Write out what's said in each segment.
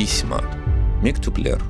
Письма. Миктуплер.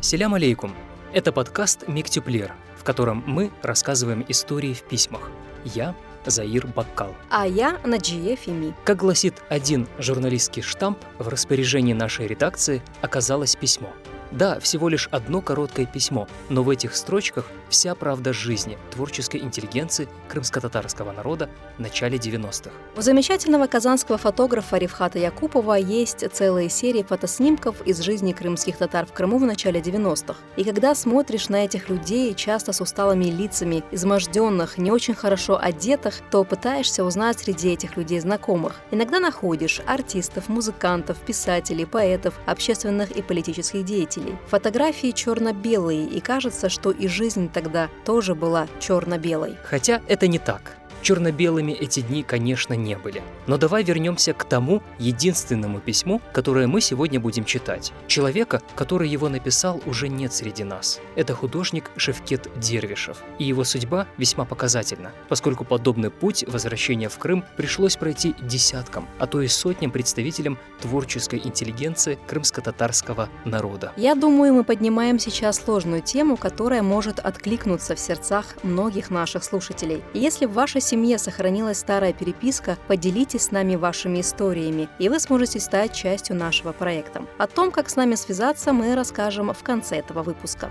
Селям алейкум. Это подкаст Миктюплер, в котором мы рассказываем истории в письмах. Я Заир Баккал. А я Наджия Фими. Как гласит один журналистский штамп, в распоряжении нашей редакции оказалось письмо – да, всего лишь одно короткое письмо, но в этих строчках вся правда жизни творческой интеллигенции крымско-татарского народа в начале 90-х. У замечательного казанского фотографа Ревхата Якупова есть целые серии фотоснимков из жизни крымских татар в Крыму в начале 90-х. И когда смотришь на этих людей, часто с усталыми лицами, изможденных, не очень хорошо одетых, то пытаешься узнать среди этих людей знакомых. Иногда находишь артистов, музыкантов, писателей, поэтов, общественных и политических деятелей зрителей. Фотографии черно-белые, и кажется, что и жизнь тогда тоже была черно-белой. Хотя это не так. Черно-белыми эти дни, конечно, не были. Но давай вернемся к тому единственному письму, которое мы сегодня будем читать. Человека, который его написал, уже нет среди нас. Это художник Шевкет Дервишев. И его судьба весьма показательна, поскольку подобный путь возвращения в Крым пришлось пройти десяткам, а то и сотням представителям творческой интеллигенции крымско-татарского народа. Я думаю, мы поднимаем сейчас сложную тему, которая может откликнуться в сердцах многих наших слушателей. если в вашей семье сохранилась старая переписка, поделитесь с нами вашими историями, и вы сможете стать частью нашего проекта. О том, как с нами связаться, мы расскажем в конце этого выпуска.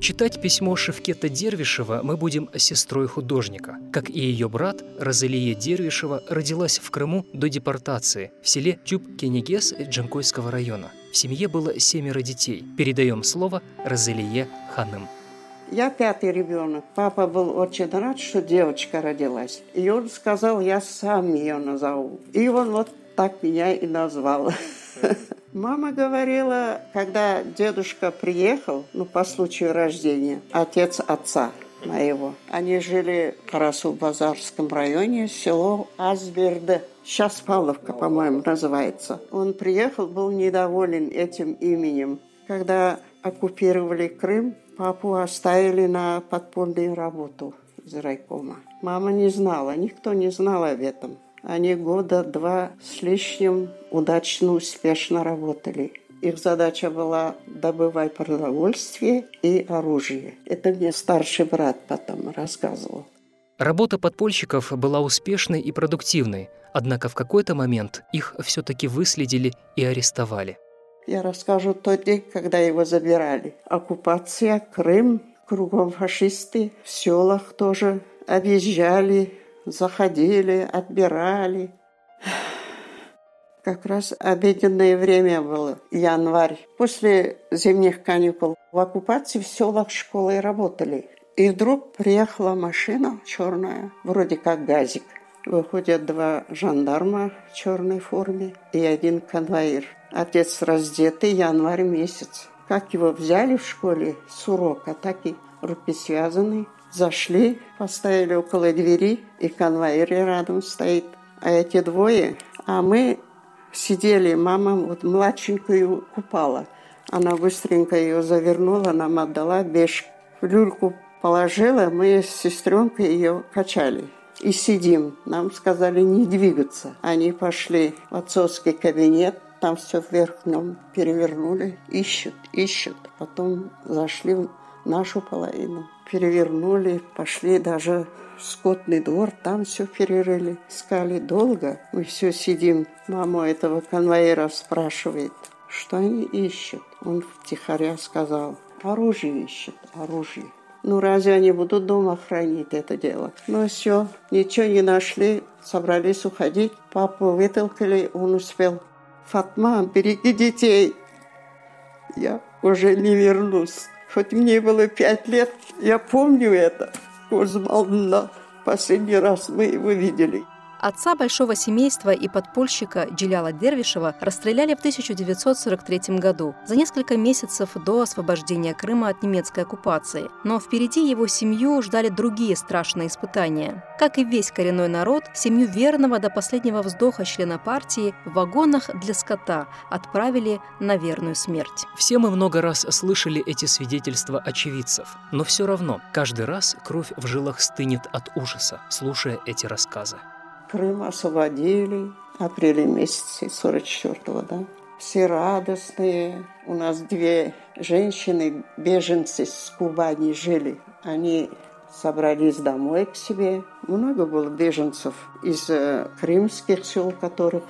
Читать письмо Шевкета Дервишева мы будем сестрой художника. Как и ее брат, Розалия Дервишева родилась в Крыму до депортации в селе Тюб-Кенегес Джанкойского района. В семье было семеро детей. Передаем слово Розалие Ханым. Я пятый ребенок. Папа был очень рад, что девочка родилась. И он сказал, я сам ее назову. И он вот так меня и назвал. Мама говорила, когда дедушка приехал, ну, по случаю рождения, отец отца моего, они жили в Карасу-Базарском районе, село Азберде. Сейчас Павловка, по-моему, называется. Он приехал, был недоволен этим именем. Когда оккупировали Крым, папу оставили на подпольную работу из райкома. Мама не знала, никто не знал об этом. Они года два с лишним удачно, успешно работали. Их задача была добывать продовольствие и оружие. Это мне старший брат потом рассказывал. Работа подпольщиков была успешной и продуктивной, однако в какой-то момент их все-таки выследили и арестовали. Я расскажу тот день, когда его забирали. Оккупация, Крым, кругом фашисты, в селах тоже объезжали, заходили, отбирали. Как раз обеденное время было, январь. После зимних каникул в оккупации в селах школы работали. И вдруг приехала машина черная, вроде как газик. Выходят два жандарма в черной форме и один конвоир. Отец раздетый, январь месяц. Как его взяли в школе с урока, так и руки связаны. Зашли, поставили около двери, и конвоир рядом стоит. А эти двое, а мы сидели, мама вот младшенькую купала. Она быстренько ее завернула, нам отдала, беж в люльку положила, мы с сестренкой ее качали. И сидим. Нам сказали не двигаться. Они пошли в отцовский кабинет, там все вверх днем перевернули, ищут, ищут. Потом зашли в нашу половину, перевернули, пошли даже в скотный двор, там все перерыли. Искали долго, мы все сидим. Мама этого конвоира спрашивает, что они ищут. Он втихаря сказал, оружие ищут, оружие. Ну, разве они будут дома хранить это дело? Ну, все, ничего не нашли, собрались уходить. Папу вытолкали, он успел. Фатма, береги детей. Я уже не вернусь. Хоть мне было пять лет, я помню это. Кузмална, последний раз мы его видели. Отца большого семейства и подпольщика Джиляла Дервишева расстреляли в 1943 году, за несколько месяцев до освобождения Крыма от немецкой оккупации. Но впереди его семью ждали другие страшные испытания. Как и весь коренной народ, семью верного до последнего вздоха члена партии в вагонах для скота отправили на верную смерть. Все мы много раз слышали эти свидетельства очевидцев, но все равно каждый раз кровь в жилах стынет от ужаса, слушая эти рассказы. Крым освободили в апреле месяце 44-го, да. Все радостные. У нас две женщины, беженцы с Кубани жили. Они собрались домой к себе. Много было беженцев из э, крымских сел, которых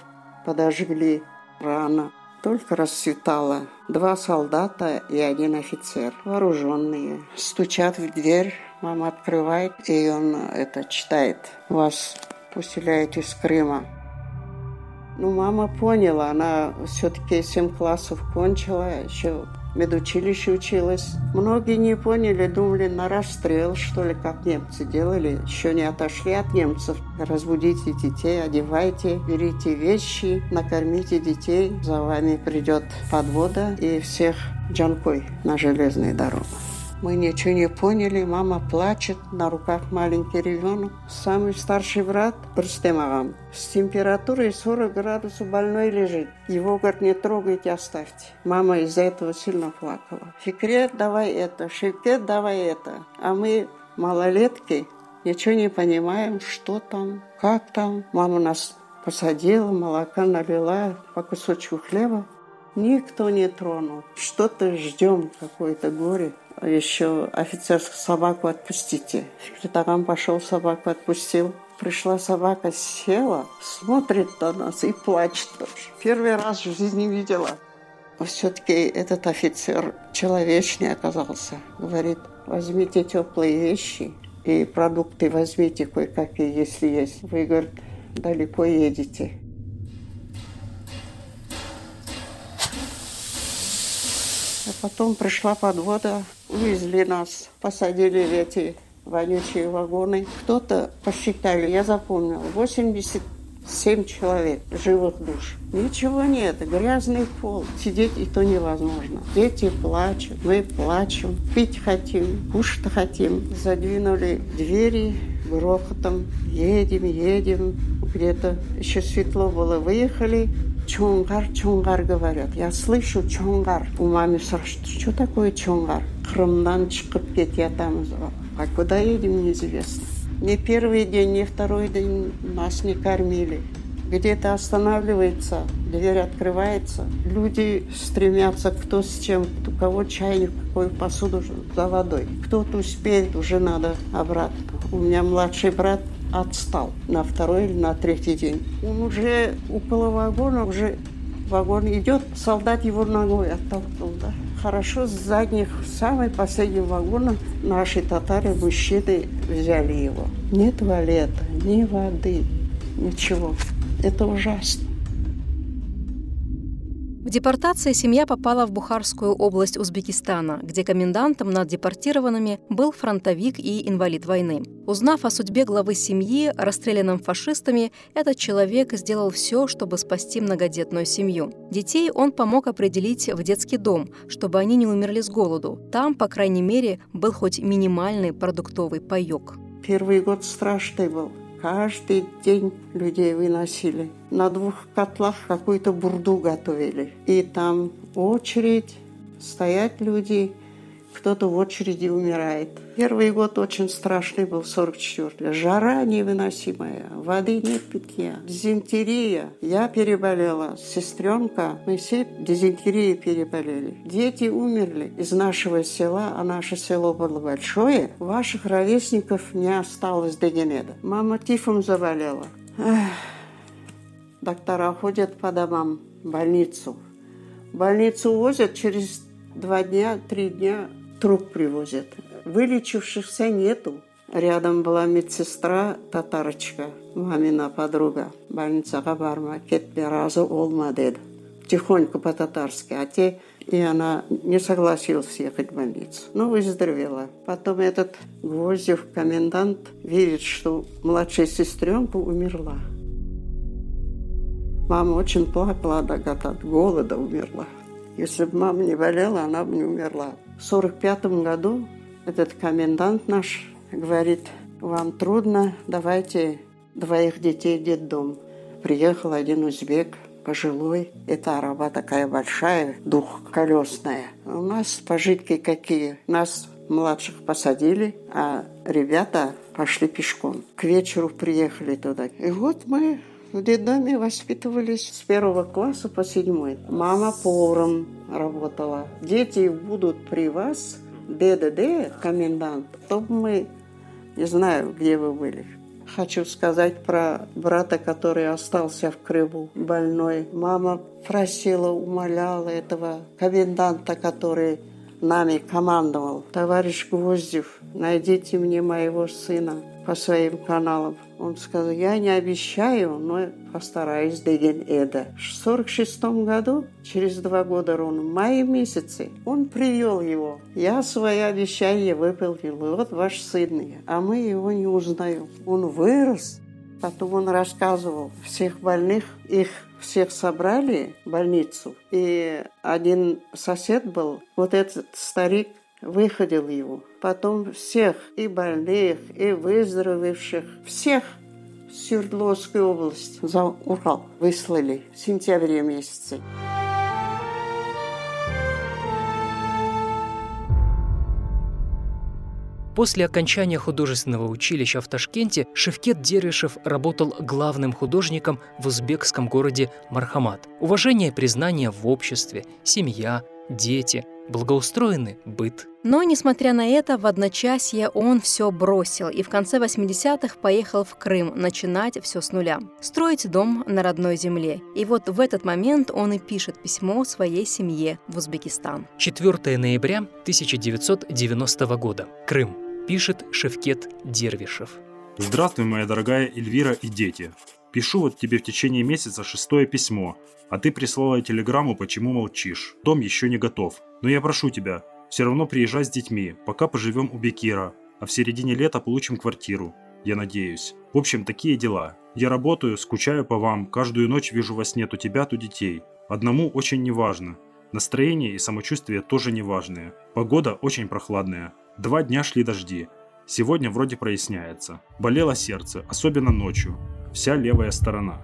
подожгли рано. Только расцветало. Два солдата и один офицер, вооруженные. Стучат в дверь, мама открывает, и он это читает. Вас поселяют из Крыма. Ну, мама поняла, она все-таки 7 классов кончила, еще медучилище училась. Многие не поняли, думали на расстрел, что ли, как немцы делали. Еще не отошли от немцев. Разбудите детей, одевайте, берите вещи, накормите детей. За вами придет подвода и всех джанкой на железную дорогу. Мы ничего не поняли, мама плачет, на руках маленький ребенок. Самый старший брат, Рустем с температурой 40 градусов больной лежит. Его, говорит, не трогайте, оставьте. Мама из-за этого сильно плакала. Фикрет, давай это, Шевкет, давай это. А мы, малолетки, ничего не понимаем, что там, как там. Мама нас посадила, молока налила, по кусочку хлеба. Никто не тронул. Что-то ждем, какое-то горе еще офицер собаку отпустите. Секретарам пошел, собаку отпустил. Пришла собака, села, смотрит на нас и плачет. Первый раз в жизни видела. Все-таки этот офицер человечнее оказался. Говорит, возьмите теплые вещи и продукты возьмите кое-какие, если есть. Вы, говорит, далеко едете. А потом пришла подвода, увезли нас, посадили в эти вонючие вагоны. Кто-то посчитали, я запомнила, 87 человек живых душ. Ничего нет, грязный пол. Сидеть и то невозможно. Дети плачут, мы плачем, пить хотим, кушать хотим. Задвинули двери грохотом, едем, едем. Где-то еще светло было, выехали, Чонгар, чонгар говорят. Я слышу чонгар. У мамы спрашивают, что такое чонгар? Крымдан шығып кететамыз. А куда едем, неизвестно. Ни первый день, ни второй день нас не кормили. Где-то останавливается, дверь открывается. Люди стремятся, кто с чем, у кого чайник, какую посуду за водой. Кто-то успеет, уже надо обратно. У меня младший брат отстал на второй или на третий день. Он уже около вагона, уже вагон идет, солдат его ногой оттолкнул, да. Хорошо, с задних, самый последний вагона наши татары, мужчины взяли его. Ни туалета, ни воды, ничего. Это ужасно. В депортации семья попала в Бухарскую область Узбекистана, где комендантом над депортированными был фронтовик и инвалид войны. Узнав о судьбе главы семьи, расстрелянном фашистами, этот человек сделал все, чтобы спасти многодетную семью. Детей он помог определить в детский дом, чтобы они не умерли с голоду. Там, по крайней мере, был хоть минимальный продуктовый паёк. Первый год страшный был. Каждый день людей выносили. На двух котлах какую-то бурду готовили. И там очередь, стоять люди – кто-то в очереди умирает. Первый год очень страшный был, 44-й. Жара невыносимая, воды нет питья, дизентерия. Я переболела, сестренка, мы все дизентерией переболели. Дети умерли из нашего села, а наше село было большое. Ваших ровесников не осталось до Генеда. Мама тифом заболела. Эх. Доктора ходят по домам, в больницу. В больницу возят через два дня, три дня труп привозят. Вылечившихся нету. Рядом была медсестра, татарочка, мамина подруга. Больницаға барма, кетпе, разы олма. Тихонько по-татарски. А те, и она не согласилась ехать в больницу. Но выздоровела. Потом этот Гвоздев, комендант, видит, что младшая сестренка умерла. Мама очень плакала, от голода умерла. Если бы мама не болела, она бы не умерла. В сорок пятом году этот комендант наш говорит, вам трудно, давайте двоих детей детдом. Приехал один узбек, пожилой. Это араба такая большая, двухколесная. У нас пожитки какие? Нас младших посадили, а ребята пошли пешком. К вечеру приехали туда. И вот мы в детдоме воспитывались с первого класса по седьмой. Мама поваром работала. Дети будут при вас, ДДД, комендант, чтобы мы, не знаю, где вы были. Хочу сказать про брата, который остался в Крыму, больной. Мама просила, умоляла этого коменданта, который нами командовал. Товарищ Гвоздев, найдите мне моего сына по своим каналам. Он сказал, я не обещаю, но постараюсь деген Эда. В 46 году, через два года ровно, в мае месяце, он привел его. Я свои обещания выполнил. Вот ваш сын. А мы его не узнаем. Он вырос. Потом он рассказывал всех больных, их всех собрали в больницу, и один сосед был, вот этот старик, выходил его. Потом всех, и больных, и выздоровевших, всех в Свердловскую область за Урал выслали в сентябре месяце. После окончания художественного училища в Ташкенте Шевкет Дервишев работал главным художником в узбекском городе Мархамат. Уважение и признание в обществе, семья, дети, благоустроенный быт. Но, несмотря на это, в одночасье он все бросил и в конце 80-х поехал в Крым начинать все с нуля. Строить дом на родной земле. И вот в этот момент он и пишет письмо своей семье в Узбекистан. 4 ноября 1990 года. Крым пишет Шевкет Дервишев. Здравствуй, моя дорогая Эльвира и дети. Пишу вот тебе в течение месяца шестое письмо, а ты прислала телеграмму, почему молчишь. Дом еще не готов. Но я прошу тебя, все равно приезжай с детьми, пока поживем у Бекира, а в середине лета получим квартиру. Я надеюсь. В общем, такие дела. Я работаю, скучаю по вам, каждую ночь вижу во сне то тебя, то детей. Одному очень неважно. Настроение и самочувствие тоже неважные. Погода очень прохладная. Два дня шли дожди. Сегодня вроде проясняется. Болело сердце, особенно ночью. Вся левая сторона.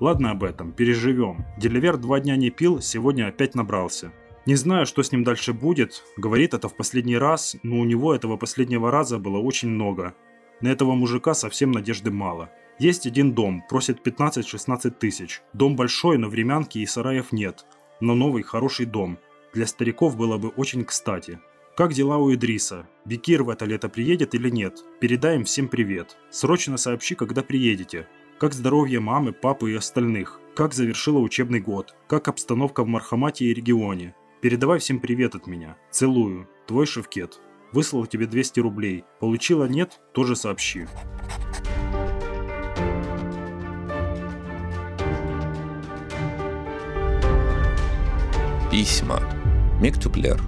Ладно об этом, переживем. Деливер два дня не пил, сегодня опять набрался. Не знаю, что с ним дальше будет. Говорит это в последний раз, но у него этого последнего раза было очень много. На этого мужика совсем надежды мало. Есть один дом, просит 15-16 тысяч. Дом большой, но времянки и сараев нет. Но новый, хороший дом. Для стариков было бы очень кстати. Как дела у Идриса? Бекир в это лето приедет или нет? Передай им всем привет. Срочно сообщи, когда приедете. Как здоровье мамы, папы и остальных? Как завершила учебный год? Как обстановка в Мархамате и регионе? Передавай всем привет от меня. Целую. Твой Шевкет. Выслал тебе 200 рублей. Получила нет? Тоже сообщи. Письма. Мектюплер.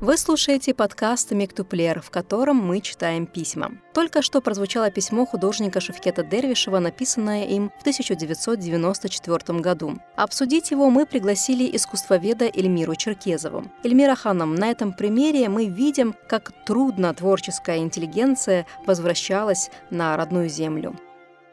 Вы слушаете подкаст «Мектюплер», в котором мы читаем письма. Только что прозвучало письмо художника Шевкета Дервишева, написанное им в 1994 году. Обсудить его мы пригласили искусствоведа Эльмиру Черкезову. Эльмира Ханом, на этом примере мы видим, как трудно творческая интеллигенция возвращалась на родную землю.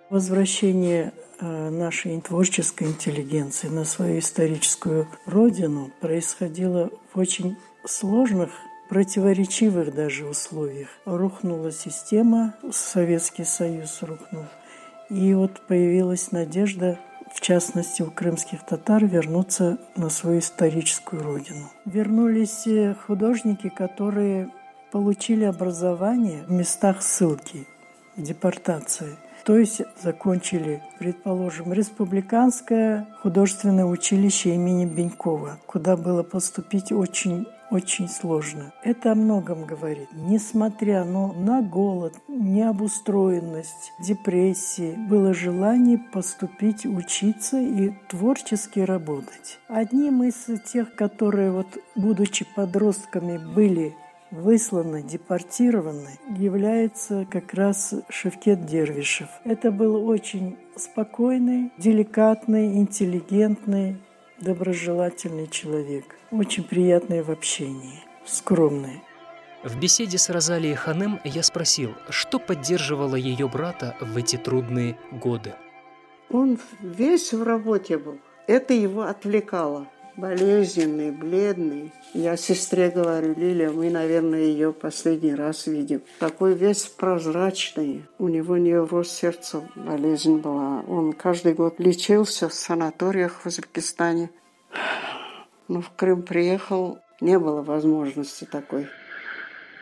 Возвращение э, нашей творческой интеллигенции на свою историческую родину происходило в очень сложных, противоречивых даже условиях. Рухнула система, Советский Союз рухнул. И вот появилась надежда, в частности у крымских татар, вернуться на свою историческую родину. Вернулись э, художники, которые получили образование в местах ссылки, депортации. То есть закончили, предположим, Республиканское художественное училище имени Бенькова, куда было поступить очень очень сложно. Это о многом говорит. Несмотря ну, на голод, необустроенность, депрессии, было желание поступить, учиться и творчески работать. Одним из тех, которые, вот, будучи подростками, были высланный, депортированный, является как раз Шевкет Дервишев. Это был очень спокойный, деликатный, интеллигентный, доброжелательный человек. Очень приятный в общении, скромный. В беседе с Розалией Ханым я спросил, что поддерживало ее брата в эти трудные годы. Он весь в работе был. Это его отвлекало. Болезненный, бледный. Я сестре говорю, Лилия, мы, наверное, ее последний раз видим. Такой весь прозрачный. У него невроз сердца болезнь была. Он каждый год лечился в санаториях в Узбекистане. Но в Крым приехал, не было возможности такой.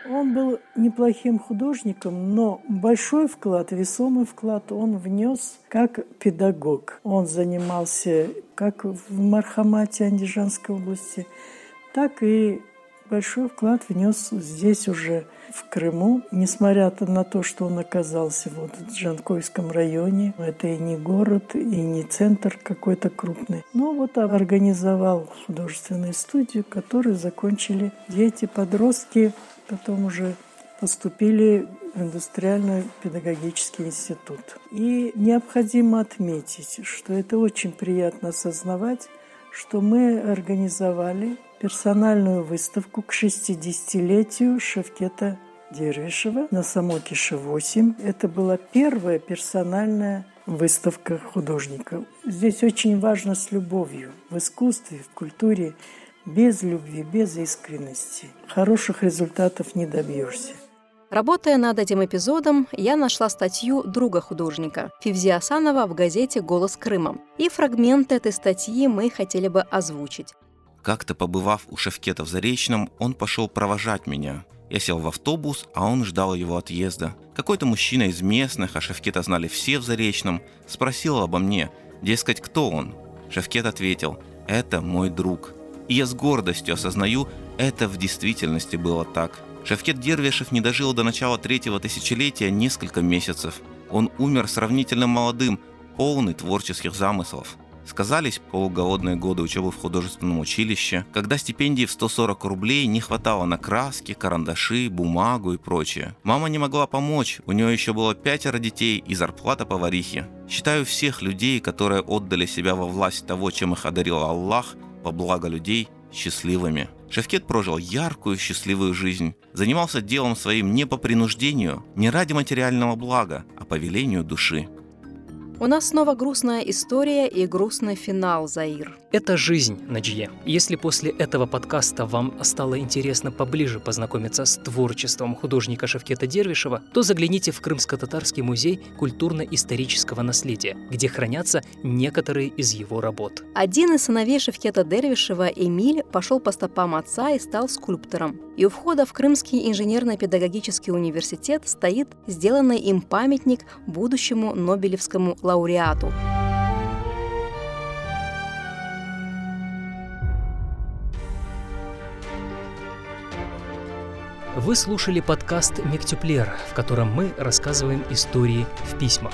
Он был неплохим художником, но большой вклад, весомый вклад он внес как педагог. Он занимался как в Мархамате Андижанской области, так и большой вклад внес здесь уже в Крыму, несмотря на то, что он оказался вот в Джанкойском районе. Это и не город, и не центр какой-то крупный. Но вот организовал художественную студию, которую закончили дети-подростки потом уже поступили в индустриальный педагогический институт. И необходимо отметить, что это очень приятно осознавать, что мы организовали персональную выставку к 60-летию Шевкета Дервишева на Самокише 8. Это была первая персональная выставка художников. Здесь очень важно с любовью в искусстве, в культуре без любви, без искренности хороших результатов не добьешься. Работая над этим эпизодом, я нашла статью друга художника Фивзи Асанова в газете «Голос Крыма». И фрагмент этой статьи мы хотели бы озвучить. Как-то побывав у Шевкета в Заречном, он пошел провожать меня. Я сел в автобус, а он ждал его отъезда. Какой-то мужчина из местных, а Шевкета знали все в Заречном, спросил обо мне, дескать, кто он. Шевкет ответил, это мой друг. И я с гордостью осознаю, это в действительности было так. Шевкет Дервишев не дожил до начала третьего тысячелетия несколько месяцев. Он умер сравнительно молодым, полный творческих замыслов. Сказались полуголодные годы учебы в художественном училище, когда стипендии в 140 рублей не хватало на краски, карандаши, бумагу и прочее. Мама не могла помочь, у нее еще было пятеро детей и зарплата поварихи. Считаю всех людей, которые отдали себя во власть того, чем их одарил Аллах, во благо людей счастливыми. Шевкет прожил яркую, счастливую жизнь, занимался делом своим не по принуждению, не ради материального блага, а по велению души. У нас снова грустная история и грустный финал, Заир. Это жизнь, Наджье. Если после этого подкаста вам стало интересно поближе познакомиться с творчеством художника Шевкета Дервишева, то загляните в Крымско-Татарский музей культурно-исторического наследия, где хранятся некоторые из его работ. Один из сыновей Шевкета Дервишева, Эмиль, пошел по стопам отца и стал скульптором. И у входа в Крымский инженерно-педагогический университет стоит сделанный им памятник будущему Нобелевскому лауреату. Вы слушали подкаст «Мектюплер», в котором мы рассказываем истории в письмах.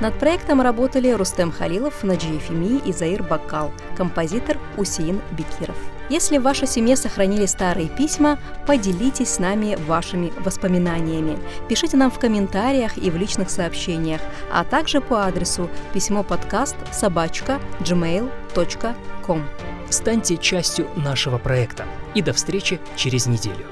Над проектом работали Рустем Халилов, Наджи Ефими и Заир Бакал, композитор Усеин Бекиров. Если в вашей семье сохранили старые письма, поделитесь с нами вашими воспоминаниями. Пишите нам в комментариях и в личных сообщениях, а также по адресу письмо подкаст собачка gmail.com. Станьте частью нашего проекта. И до встречи через неделю.